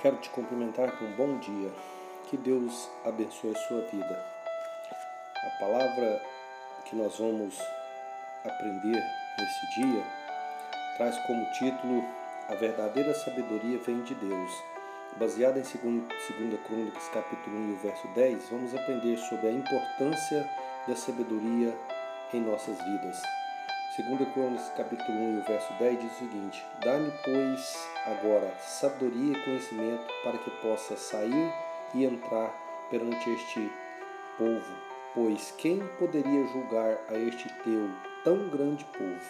Quero te cumprimentar com um bom dia. Que Deus abençoe a sua vida. A palavra que nós vamos aprender nesse dia traz como título A verdadeira sabedoria vem de Deus. Baseada em 2 Crônicas, capítulo 1 e o verso 10, vamos aprender sobre a importância da sabedoria em nossas vidas. 2 Crônicas, capítulo 1 e o verso 10 diz o seguinte: Dá-me, pois, agora sabedoria e conhecimento para que possa sair e entrar perante este povo, pois quem poderia julgar a este teu tão grande povo?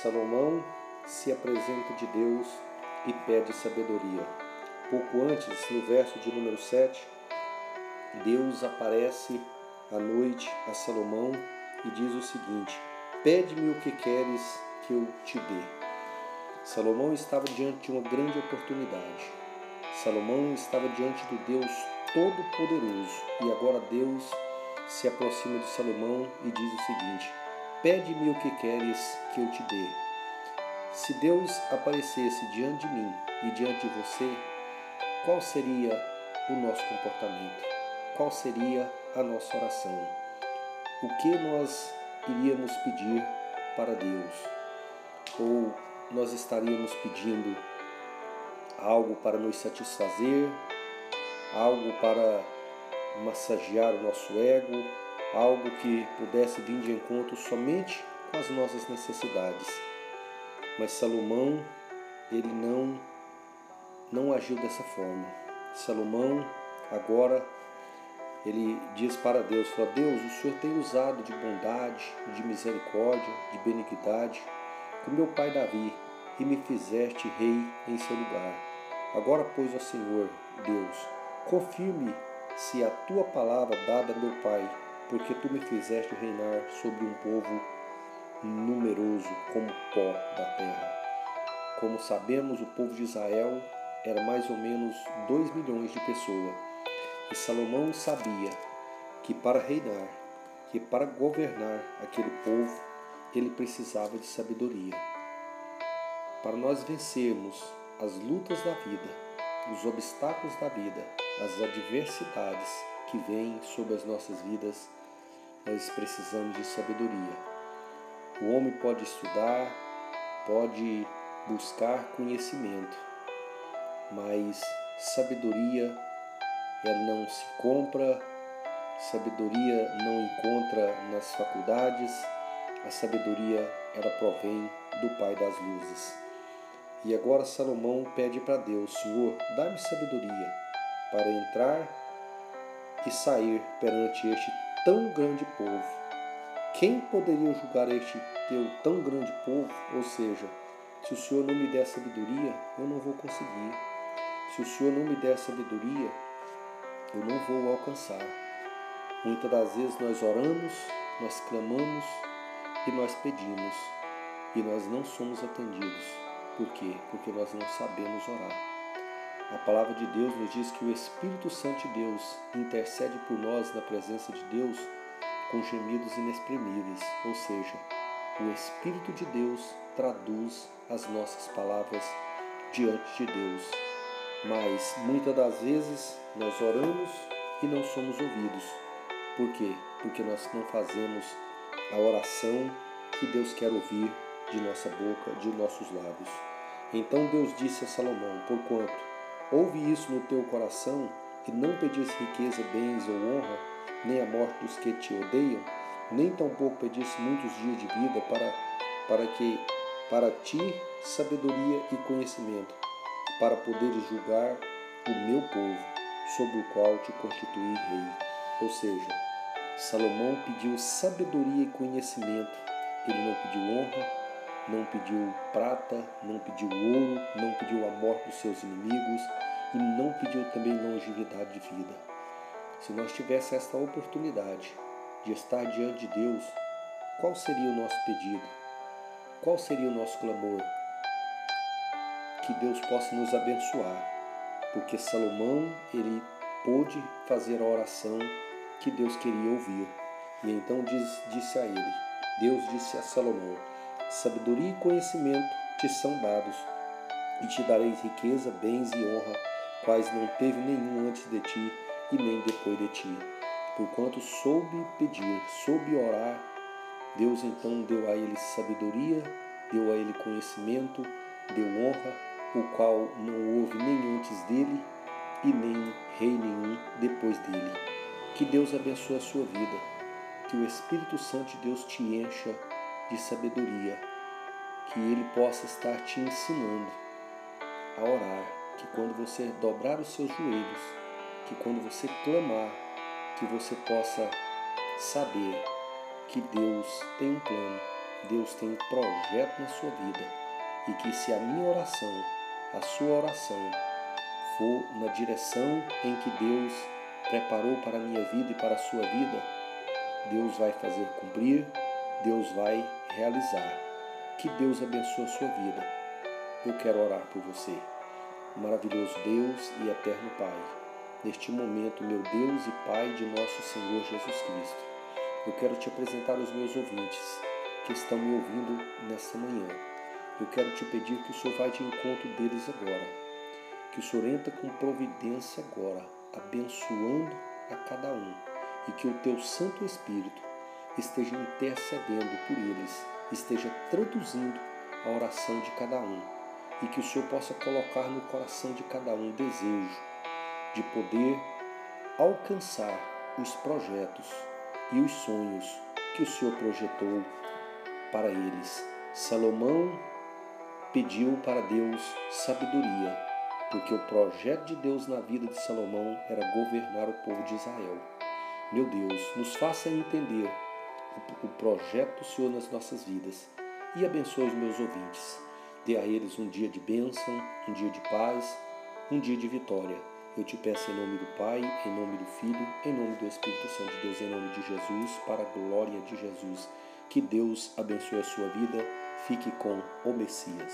Salomão se apresenta de Deus e pede sabedoria. Pouco antes, no verso de número 7, Deus aparece à noite a Salomão e diz o seguinte: Pede-me o que queres que eu te dê. Salomão estava diante de uma grande oportunidade. Salomão estava diante do Deus Todo-Poderoso e agora Deus se aproxima de Salomão e diz o seguinte: Pede-me o que queres que eu te dê. Se Deus aparecesse diante de mim e diante de você, qual seria o nosso comportamento? Qual seria a nossa oração? O que nós iríamos pedir para Deus? Ou nós estaríamos pedindo algo para nos satisfazer, algo para massagear o nosso ego, algo que pudesse vir de encontro somente com as nossas necessidades. Mas Salomão, ele não não agiu dessa forma. Salomão agora ele diz para Deus, fala, Deus, o Senhor tem usado de bondade, de misericórdia, de benignidade com meu pai Davi e me fizeste rei em seu lugar. Agora, pois, ó Senhor, Deus, confirme se a tua palavra dada a meu pai, porque tu me fizeste reinar sobre um povo numeroso como pó da terra. Como sabemos, o povo de Israel era mais ou menos dois milhões de pessoas e Salomão sabia que para reinar, que para governar aquele povo, ele precisava de sabedoria. Para nós vencermos as lutas da vida, os obstáculos da vida, as adversidades que vêm sobre as nossas vidas, nós precisamos de sabedoria. O homem pode estudar, pode buscar conhecimento, mas sabedoria ela não se compra, sabedoria não encontra nas faculdades, a sabedoria ela provém do Pai das luzes. E agora Salomão pede para Deus, Senhor, dá-me sabedoria para entrar e sair perante este tão grande povo. Quem poderia julgar este teu tão grande povo? Ou seja, se o Senhor não me der sabedoria, eu não vou conseguir. Se o Senhor não me der sabedoria, eu não vou alcançar. Muitas das vezes nós oramos, nós clamamos e nós pedimos e nós não somos atendidos. Por quê? Porque nós não sabemos orar. A palavra de Deus nos diz que o Espírito Santo de Deus intercede por nós na presença de Deus com gemidos inexprimíveis, ou seja, o Espírito de Deus traduz as nossas palavras diante de Deus mas muitas das vezes nós oramos e não somos ouvidos. Por quê? Porque nós não fazemos a oração que Deus quer ouvir de nossa boca, de nossos lábios. Então Deus disse a Salomão: Porquanto ouve isso no teu coração e não pedis riqueza, bens ou honra, nem a morte dos que te odeiam, nem tampouco pedisse muitos dias de vida para, para que para ti sabedoria e conhecimento, para poderes julgar o meu povo, sobre o qual te constituí rei. Ou seja, Salomão pediu sabedoria e conhecimento. Ele não pediu honra, não pediu prata, não pediu ouro, não pediu a morte dos seus inimigos e não pediu também longevidade de vida. Se nós tivéssemos esta oportunidade de estar diante de Deus, qual seria o nosso pedido? Qual seria o nosso clamor? Que Deus possa nos abençoar, porque Salomão ele pôde fazer a oração que Deus queria ouvir. E então diz, disse a ele, Deus disse a Salomão: Sabedoria e conhecimento te são dados, e te darei riqueza, bens e honra, quais não teve nenhum antes de ti e nem depois de ti. Porquanto soube pedir, soube orar, Deus então deu a ele sabedoria, deu a ele conhecimento, deu honra, o qual não houve nem antes dele e nem rei nenhum depois dele. Que Deus abençoe a sua vida, que o Espírito Santo de Deus te encha de sabedoria, que ele possa estar te ensinando a orar, que quando você dobrar os seus joelhos, que quando você clamar, que você possa saber que Deus tem um plano, Deus tem um projeto na sua vida e que se a minha oração, a sua oração, for na direção em que Deus preparou para a minha vida e para a sua vida, Deus vai fazer cumprir, Deus vai realizar. Que Deus abençoe a sua vida. Eu quero orar por você. Maravilhoso Deus e eterno Pai, neste momento, meu Deus e Pai de nosso Senhor Jesus Cristo, eu quero te apresentar os meus ouvintes que estão me ouvindo nesta manhã. Eu quero te pedir que o Senhor vá de encontro deles agora. Que o Senhor entra com providência agora, abençoando a cada um, e que o teu Santo Espírito esteja intercedendo por eles, esteja traduzindo a oração de cada um, e que o Senhor possa colocar no coração de cada um desejo de poder alcançar os projetos e os sonhos que o Senhor projetou para eles. Salomão pediu para Deus sabedoria porque o projeto de Deus na vida de Salomão era governar o povo de Israel. Meu Deus, nos faça entender o projeto do Senhor nas nossas vidas e abençoe os meus ouvintes. Dê a eles um dia de bênção, um dia de paz, um dia de vitória. Eu te peço em nome do Pai, em nome do Filho, em nome do Espírito Santo de Deus, em nome de Jesus, para a glória de Jesus. Que Deus abençoe a sua vida. Fique com o Messias.